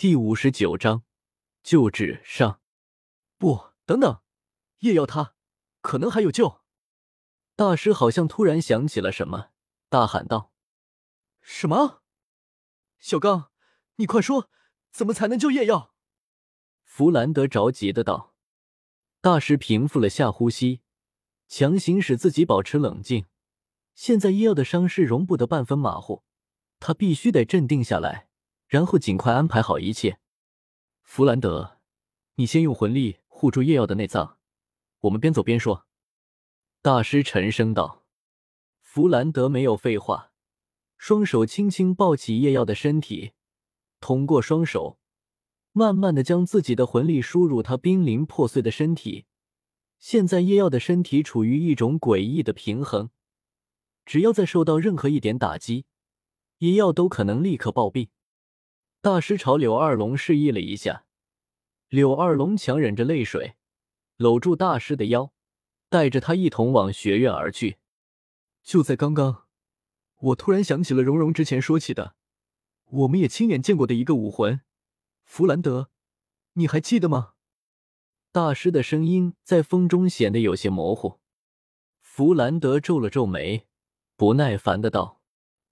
第五十九章救治上。不，等等，叶耀他可能还有救。大师好像突然想起了什么，大喊道：“什么？小刚，你快说，怎么才能救叶耀？”弗兰德着急的道。大师平复了下呼吸，强行使自己保持冷静。现在叶耀的伤势容不得半分马虎，他必须得镇定下来。然后尽快安排好一切。弗兰德，你先用魂力护住叶耀的内脏，我们边走边说。大师沉声道。弗兰德没有废话，双手轻轻抱起叶耀的身体，通过双手，慢慢的将自己的魂力输入他濒临破碎的身体。现在叶耀的身体处于一种诡异的平衡，只要再受到任何一点打击，叶耀都可能立刻暴毙。大师朝柳二龙示意了一下，柳二龙强忍着泪水，搂住大师的腰，带着他一同往学院而去。就在刚刚，我突然想起了蓉蓉之前说起的，我们也亲眼见过的一个武魂，弗兰德，你还记得吗？大师的声音在风中显得有些模糊。弗兰德皱了皱眉，不耐烦的道：“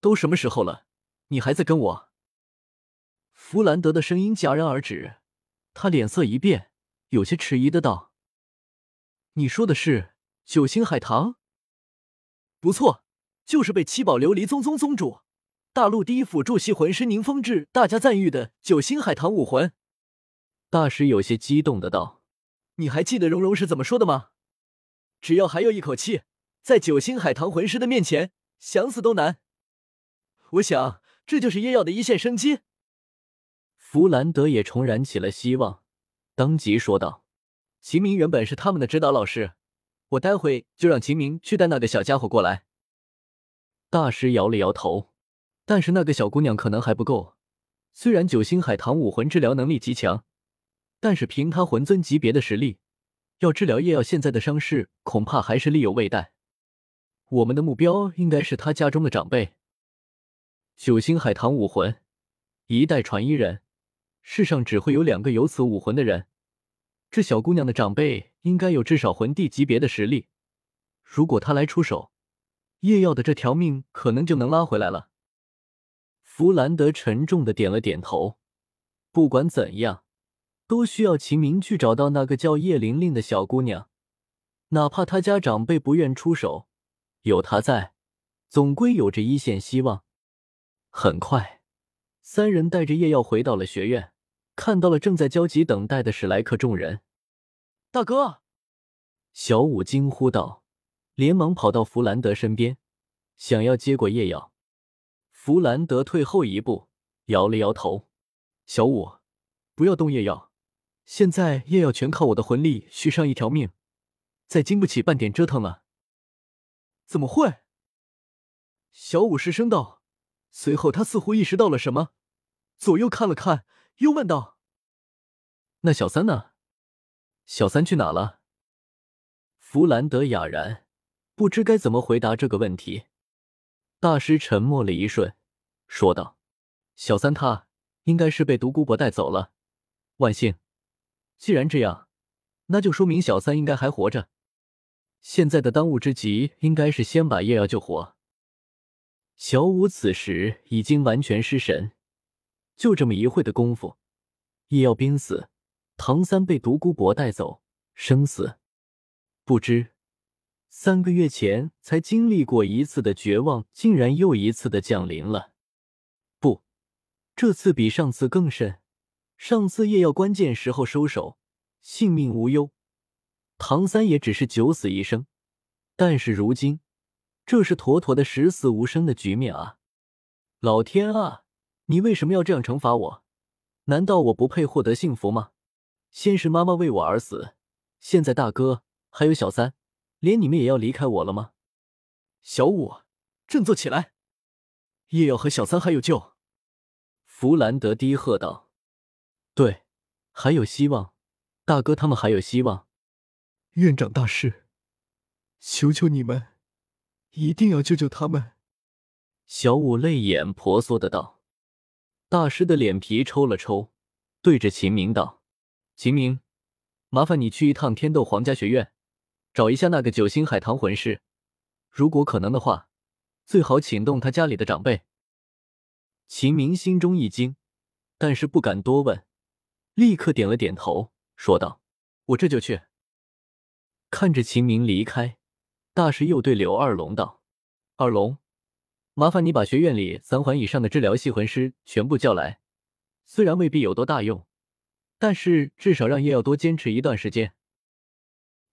都什么时候了，你还在跟我？”弗兰德的声音戛然而止，他脸色一变，有些迟疑的道：“你说的是九星海棠？不错，就是被七宝琉璃宗宗宗主、大陆第一辅助系魂师宁风致大家赞誉的九星海棠武魂。”大师有些激动的道：“你还记得蓉蓉是怎么说的吗？只要还有一口气，在九星海棠魂师的面前，想死都难。我想，这就是叶耀的一线生机。”弗兰德也重燃起了希望，当即说道：“秦明原本是他们的指导老师，我待会就让秦明去带那个小家伙过来。”大师摇了摇头，但是那个小姑娘可能还不够。虽然九星海棠武魂治疗能力极强，但是凭他魂尊级别的实力，要治疗叶耀现在的伤势，恐怕还是力有未逮。我们的目标应该是他家中的长辈。九星海棠武魂，一代传一人。世上只会有两个有此武魂的人，这小姑娘的长辈应该有至少魂帝级别的实力。如果他来出手，叶耀的这条命可能就能拉回来了。弗兰德沉重的点了点头。不管怎样，都需要秦明去找到那个叫叶玲玲的小姑娘，哪怕他家长辈不愿出手，有他在，总归有着一线希望。很快，三人带着叶耀回到了学院。看到了正在焦急等待的史莱克众人，大哥，小五惊呼道，连忙跑到弗兰德身边，想要接过夜药。弗兰德退后一步，摇了摇头：“小五，不要动夜药，现在夜药全靠我的魂力续上一条命，再经不起半点折腾了。”怎么会？小五失声道，随后他似乎意识到了什么，左右看了看。又问道：“那小三呢？小三去哪了？”弗兰德哑然，不知该怎么回答这个问题。大师沉默了一瞬，说道：“小三他应该是被独孤博带走了。万幸，既然这样，那就说明小三应该还活着。现在的当务之急应该是先把叶瑶救活。”小五此时已经完全失神。就这么一会的功夫，叶耀濒死，唐三被独孤博带走，生死不知。三个月前才经历过一次的绝望，竟然又一次的降临了。不，这次比上次更甚。上次叶耀关键时候收手，性命无忧，唐三也只是九死一生。但是如今，这是妥妥的十死无生的局面啊！老天啊！你为什么要这样惩罚我？难道我不配获得幸福吗？先是妈妈为我而死，现在大哥还有小三，连你们也要离开我了吗？小五，振作起来！叶耀和小三还有救。弗兰德低喝道：“对，还有希望，大哥他们还有希望。”院长大师，求求你们，一定要救救他们！小五泪眼婆娑的道。大师的脸皮抽了抽，对着秦明道：“秦明，麻烦你去一趟天斗皇家学院，找一下那个九星海棠魂师。如果可能的话，最好请动他家里的长辈。”秦明心中一惊，但是不敢多问，立刻点了点头，说道：“我这就去。”看着秦明离开，大师又对柳二龙道：“二龙，麻烦你把学院里三环以上的治疗系魂师全部叫来。虽然未必有多大用，但是至少让叶耀多坚持一段时间。”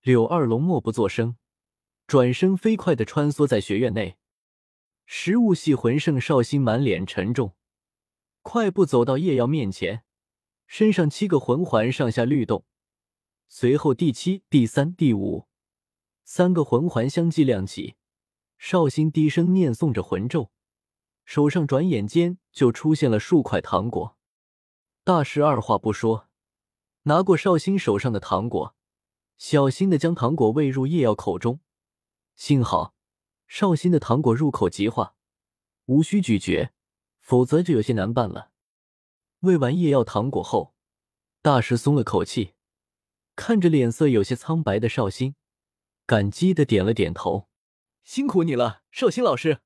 柳二龙默不作声，转身飞快的穿梭在学院内。食物系魂圣绍兴满脸沉重，快步走到叶耀面前，身上七个魂环上下律动。随后，第七、第三、第五三个魂环相继亮起。绍兴低声念诵着魂咒，手上转眼间就出现了数块糖果。大师二话不说，拿过绍兴手上的糖果，小心的将糖果喂入叶耀口中。幸好，绍兴的糖果入口即化，无需咀嚼，否则就有些难办了。喂完叶耀糖果后，大师松了口气。看着脸色有些苍白的绍兴，感激的点了点头：“辛苦你了，绍兴老师。”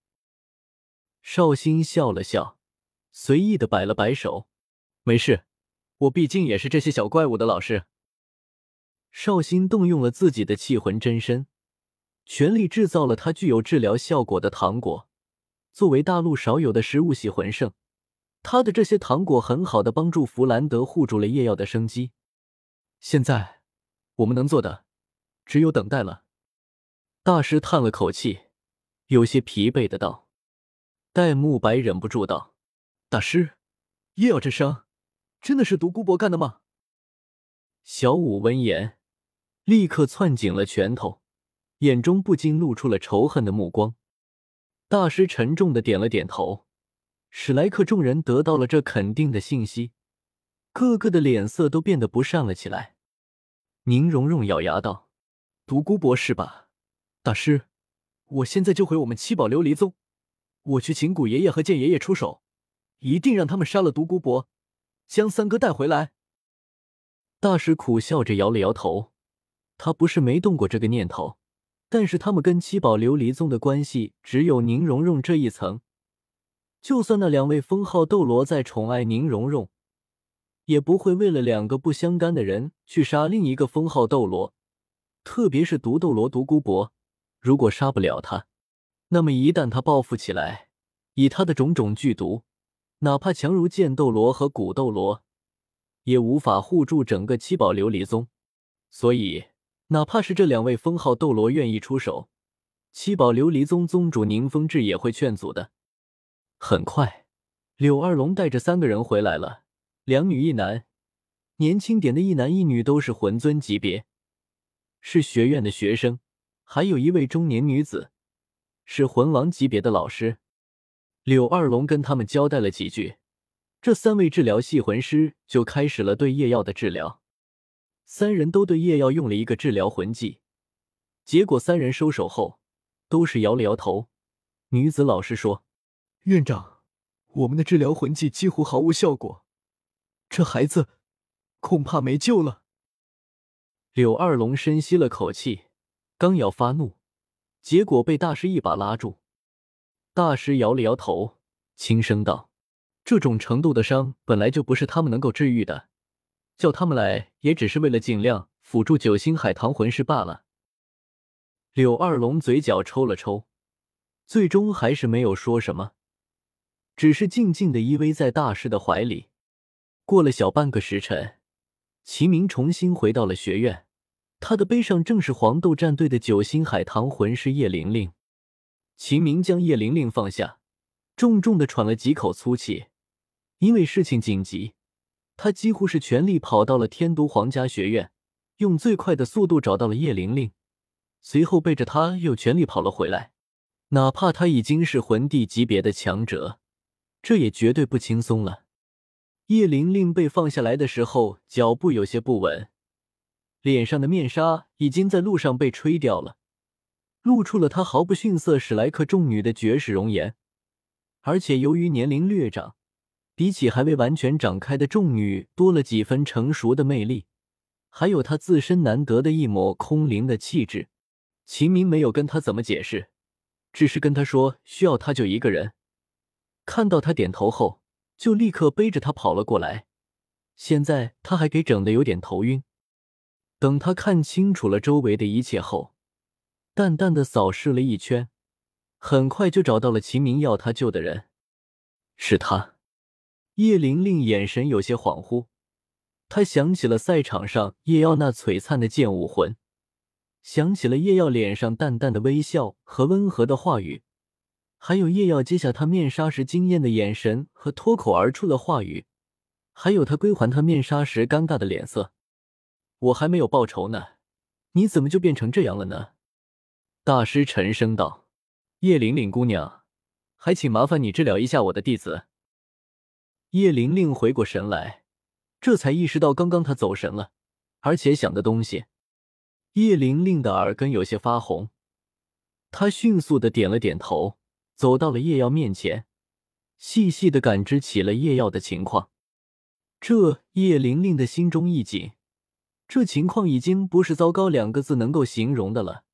绍兴笑了笑，随意的摆了摆手：“没事，我毕竟也是这些小怪物的老师。”绍兴动用了自己的气魂真身，全力制造了他具有治疗效果的糖果。作为大陆少有的食物系魂圣，他的这些糖果很好的帮助弗兰德护住了夜耀的生机。现在。我们能做的只有等待了。大师叹了口气，有些疲惫的道：“戴沐白忍不住道，大师，叶耀这伤真的是独孤博干的吗？”小五闻言，立刻攥紧了拳头，眼中不禁露出了仇恨的目光。大师沉重的点了点头。史莱克众人得到了这肯定的信息，个个的脸色都变得不善了起来。宁荣荣咬牙道：“独孤博士吧，大师，我现在就回我们七宝琉璃宗，我去请古爷爷和剑爷爷出手，一定让他们杀了独孤博，将三哥带回来。”大师苦笑着摇了摇头，他不是没动过这个念头，但是他们跟七宝琉璃宗的关系只有宁荣荣这一层，就算那两位封号斗罗再宠爱宁荣荣。也不会为了两个不相干的人去杀另一个封号斗罗，特别是毒斗罗独孤博。如果杀不了他，那么一旦他报复起来，以他的种种剧毒，哪怕强如剑斗罗和古斗罗，也无法护住整个七宝琉璃宗。所以，哪怕是这两位封号斗罗愿意出手，七宝琉璃宗宗主宁风致也会劝阻的。很快，柳二龙带着三个人回来了。两女一男，年轻点的一男一女都是魂尊级别，是学院的学生，还有一位中年女子，是魂王级别的老师。柳二龙跟他们交代了几句，这三位治疗系魂师就开始了对叶耀的治疗。三人都对叶耀用了一个治疗魂技，结果三人收手后都是摇了摇头。女子老师说：“院长，我们的治疗魂技几乎毫无效果。”这孩子恐怕没救了。柳二龙深吸了口气，刚要发怒，结果被大师一把拉住。大师摇了摇头，轻声道：“这种程度的伤本来就不是他们能够治愈的，叫他们来也只是为了尽量辅助九星海棠魂师罢了。”柳二龙嘴角抽了抽，最终还是没有说什么，只是静静的依偎在大师的怀里。过了小半个时辰，齐明重新回到了学院。他的背上正是黄豆战队的九星海棠魂师叶玲玲。秦明将叶玲玲放下，重重的喘了几口粗气。因为事情紧急，他几乎是全力跑到了天都皇家学院，用最快的速度找到了叶玲玲，随后背着她又全力跑了回来。哪怕他已经是魂帝级别的强者，这也绝对不轻松了。叶玲玲被放下来的时候，脚步有些不稳，脸上的面纱已经在路上被吹掉了，露出了她毫不逊色史莱克众女的绝世容颜。而且由于年龄略长，比起还未完全长开的众女多了几分成熟的魅力，还有她自身难得的一抹空灵的气质。秦明没有跟他怎么解释，只是跟他说需要他就一个人。看到他点头后，就立刻背着他跑了过来。现在他还给整的有点头晕。等他看清楚了周围的一切后，淡淡的扫视了一圈，很快就找到了秦明要他救的人，是他。叶玲玲眼神有些恍惚，她想起了赛场上叶耀那璀璨的剑武魂，想起了叶耀脸上淡淡的微笑和温和的话语，还有叶耀揭下他面纱时惊艳的眼神和脱口而出的话语，还有他归还他面纱时尴尬的脸色。我还没有报仇呢，你怎么就变成这样了呢？大师沉声道：“叶玲玲姑娘，还请麻烦你治疗一下我的弟子。”叶玲玲回过神来，这才意识到刚刚她走神了，而且想的东西。叶玲玲的耳根有些发红，她迅速的点了点头，走到了叶耀面前，细细的感知起了叶耀的情况。这叶玲玲的心中一紧，这情况已经不是“糟糕”两个字能够形容的了。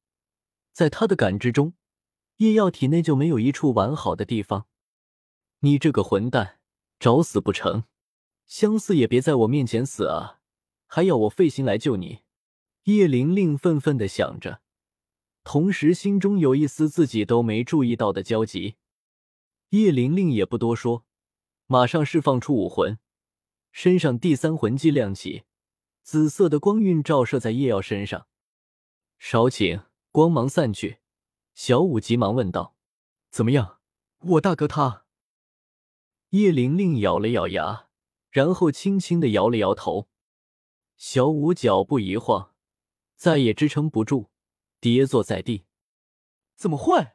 在他的感知中，叶耀体内就没有一处完好的地方。你这个混蛋！找死不成？相思也别在我面前死啊！还要我费心来救你？叶玲玲愤愤的想着，同时心中有一丝自己都没注意到的焦急。叶玲玲也不多说，马上释放出武魂，身上第三魂技亮起，紫色的光晕照射在叶耀身上。少顷，光芒散去，小舞急忙问道：“怎么样，我大哥他？”叶玲玲咬了咬牙，然后轻轻的摇了摇头。小舞脚步一晃，再也支撑不住，跌坐在地。怎么会？